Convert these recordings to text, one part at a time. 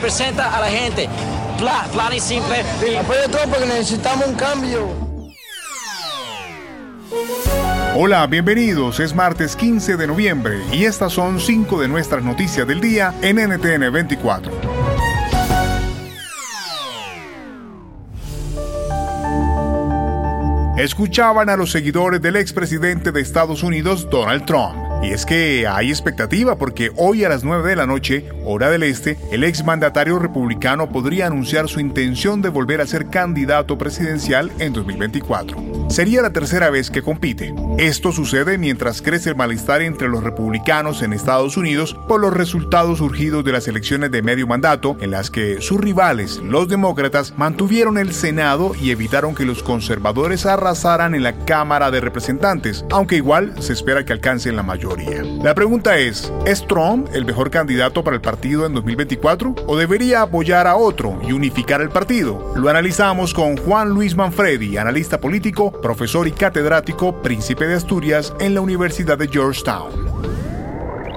representa a la gente. plan y simple. Apoyo todo porque necesitamos un cambio. Hola, bienvenidos. Es martes 15 de noviembre y estas son cinco de nuestras noticias del día en NTN 24. Escuchaban a los seguidores del expresidente de Estados Unidos, Donald Trump. Y es que hay expectativa porque hoy a las 9 de la noche, hora del este, el exmandatario republicano podría anunciar su intención de volver a ser candidato presidencial en 2024. Sería la tercera vez que compite. Esto sucede mientras crece el malestar entre los republicanos en Estados Unidos por los resultados surgidos de las elecciones de medio mandato en las que sus rivales, los demócratas, mantuvieron el Senado y evitaron que los conservadores arrasaran en la Cámara de Representantes, aunque igual se espera que alcancen la La pregunta es, ¿es Trump el mejor candidato para el partido en 2024 o debería apoyar a otro y unificar el partido? Lo analizamos con Juan Luis Manfredi, analista político, profesor y catedrático, príncipe de Asturias en la Universidad de Georgetown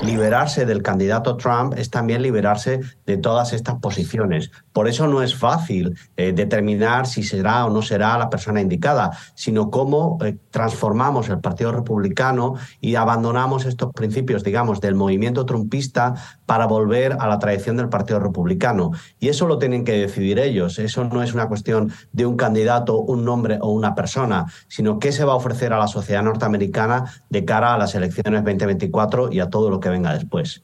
liberarse del candidato Trump es también liberarse de todas estas posiciones. Por eso no es fácil eh, determinar si será o no será la persona indicada, sino cómo eh, transformamos el Partido Republicano y abandonamos estos principios, digamos, del movimiento trumpista para volver a la tradición del Partido Republicano. Y eso lo tienen que decidir ellos. Eso no es una cuestión de un candidato, un nombre o una persona, sino qué se va a ofrecer a la sociedad norteamericana de cara a las elecciones 2024 y a todo lo que venga después.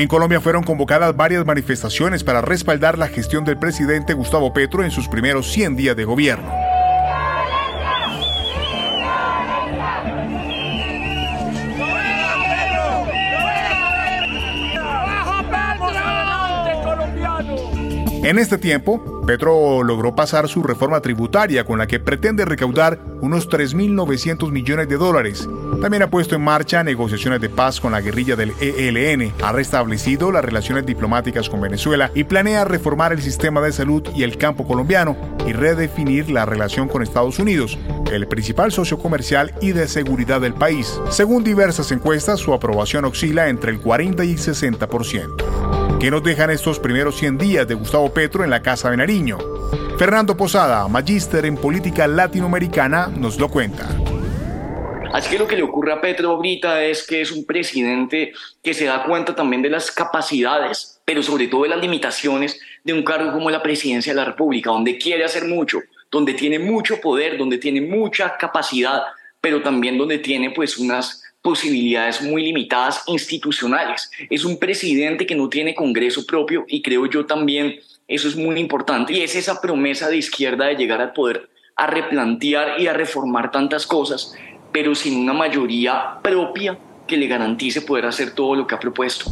En Colombia fueron convocadas varias manifestaciones para respaldar la gestión del presidente Gustavo Petro en sus primeros 100 días de gobierno. En este tiempo, Petro logró pasar su reforma tributaria con la que pretende recaudar unos 3.900 millones de dólares. También ha puesto en marcha negociaciones de paz con la guerrilla del ELN, ha restablecido las relaciones diplomáticas con Venezuela y planea reformar el sistema de salud y el campo colombiano y redefinir la relación con Estados Unidos, el principal socio comercial y de seguridad del país. Según diversas encuestas, su aprobación oscila entre el 40 y 60%. ¿Qué nos dejan estos primeros 100 días de Gustavo Petro en la Casa de Nariño? Fernando Posada, magíster en política latinoamericana, nos lo cuenta. Así que lo que le ocurre a Petro ahorita es que es un presidente que se da cuenta también de las capacidades, pero sobre todo de las limitaciones de un cargo como la presidencia de la República, donde quiere hacer mucho, donde tiene mucho poder, donde tiene mucha capacidad, pero también donde tiene pues unas posibilidades muy limitadas institucionales. Es un presidente que no tiene Congreso propio y creo yo también eso es muy importante y es esa promesa de izquierda de llegar al poder a replantear y a reformar tantas cosas, pero sin una mayoría propia que le garantice poder hacer todo lo que ha propuesto.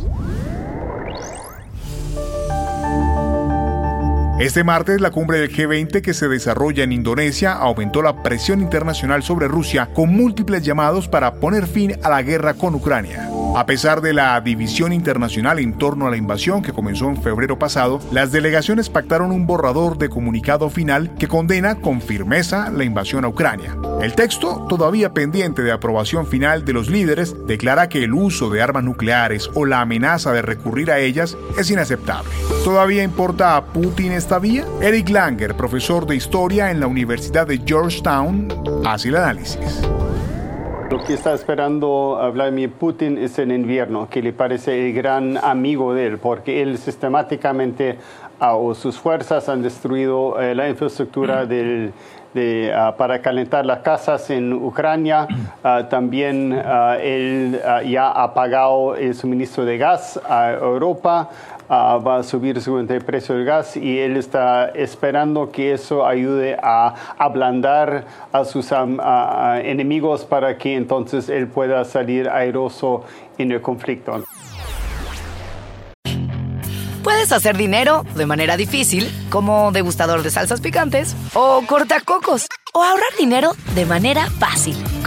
Este martes, la cumbre del G20 que se desarrolla en Indonesia aumentó la presión internacional sobre Rusia con múltiples llamados para poner fin a la guerra con Ucrania. A pesar de la división internacional en torno a la invasión que comenzó en febrero pasado, las delegaciones pactaron un borrador de comunicado final que condena con firmeza la invasión a Ucrania. El texto, todavía pendiente de aprobación final de los líderes, declara que el uso de armas nucleares o la amenaza de recurrir a ellas es inaceptable. ¿Todavía importa a Putin esta vía? Eric Langer, profesor de historia en la Universidad de Georgetown, hace el análisis. Lo que está esperando Vladimir Putin es el invierno, que le parece el gran amigo de él, porque él sistemáticamente o sus fuerzas han destruido eh, la infraestructura del, ah, para calentar las casas en Ucrania. Ah, también él ya ha pagado el suministro de gas a Europa. Va a subir el precio del gas y él está esperando que eso ayude a ablandar a sus enemigos para que entonces él pueda salir airoso en el conflicto. Puedes hacer dinero de manera difícil, como degustador de salsas picantes, o cortacocos, o ahorrar dinero de manera fácil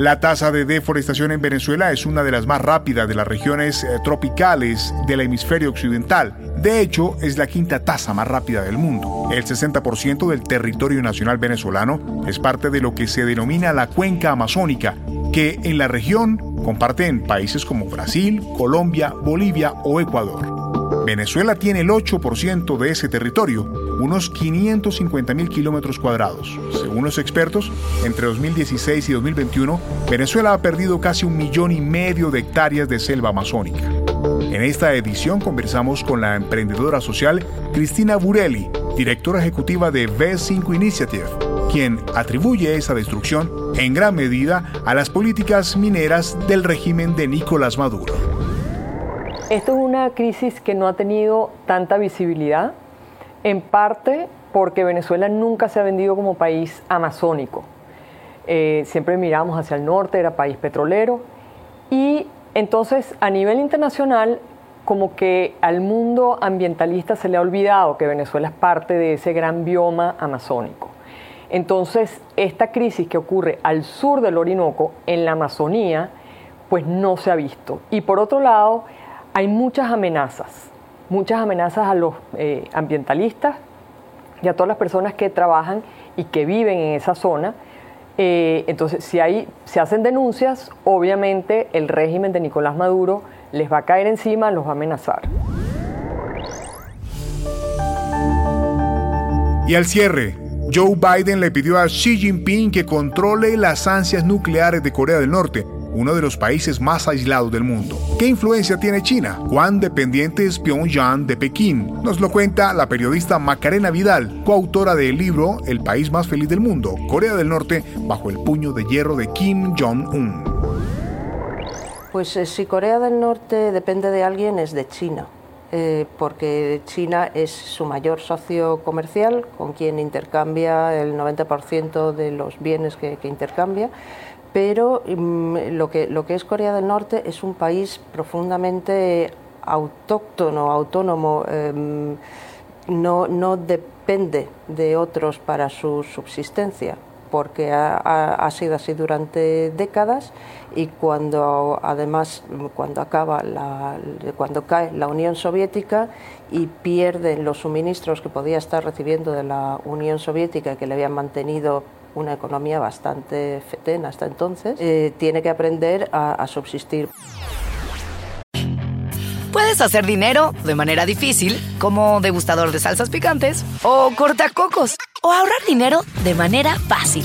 La tasa de deforestación en Venezuela es una de las más rápidas de las regiones eh, tropicales del hemisferio occidental. De hecho, es la quinta tasa más rápida del mundo. El 60% del territorio nacional venezolano es parte de lo que se denomina la cuenca amazónica, que en la región comparten países como Brasil, Colombia, Bolivia o Ecuador. Venezuela tiene el 8% de ese territorio, unos 550 mil kilómetros cuadrados. Según los expertos, entre 2016 y 2021, Venezuela ha perdido casi un millón y medio de hectáreas de selva amazónica. En esta edición conversamos con la emprendedora social Cristina Burelli, directora ejecutiva de V5 Initiative, quien atribuye esa destrucción en gran medida a las políticas mineras del régimen de Nicolás Maduro. Esto es una crisis que no ha tenido tanta visibilidad en parte porque Venezuela nunca se ha vendido como país amazónico. Eh, siempre miramos hacia el norte, era país petrolero. Y entonces a nivel internacional, como que al mundo ambientalista se le ha olvidado que Venezuela es parte de ese gran bioma amazónico. Entonces, esta crisis que ocurre al sur del Orinoco, en la Amazonía, pues no se ha visto. Y por otro lado, hay muchas amenazas muchas amenazas a los eh, ambientalistas y a todas las personas que trabajan y que viven en esa zona. Eh, entonces, si hay, se hacen denuncias, obviamente el régimen de Nicolás Maduro les va a caer encima, los va a amenazar. Y al cierre, Joe Biden le pidió a Xi Jinping que controle las ansias nucleares de Corea del Norte uno de los países más aislados del mundo. ¿Qué influencia tiene China? ¿Cuán dependiente es Pyongyang de Pekín? Nos lo cuenta la periodista Macarena Vidal, coautora del libro El país más feliz del mundo, Corea del Norte, bajo el puño de hierro de Kim Jong-un. Pues eh, si Corea del Norte depende de alguien es de China. Eh, porque China es su mayor socio comercial, con quien intercambia el 90% de los bienes que intercambia. Pero mm, lo, que, lo que es Corea del Norte es un país profundamente autóctono, autónomo, em, no, no, depende de otros para su subsistencia, porque ha, ha, sido así durante décadas y cuando además cuando acaba la, cuando cae la Unión Soviética y pierden los suministros que podía estar recibiendo de la Unión Soviética que le habían mantenido una economía bastante fetena hasta entonces, eh, tiene que aprender a, a subsistir. Puedes hacer dinero de manera difícil, como degustador de salsas picantes, o cortacocos, o ahorrar dinero de manera fácil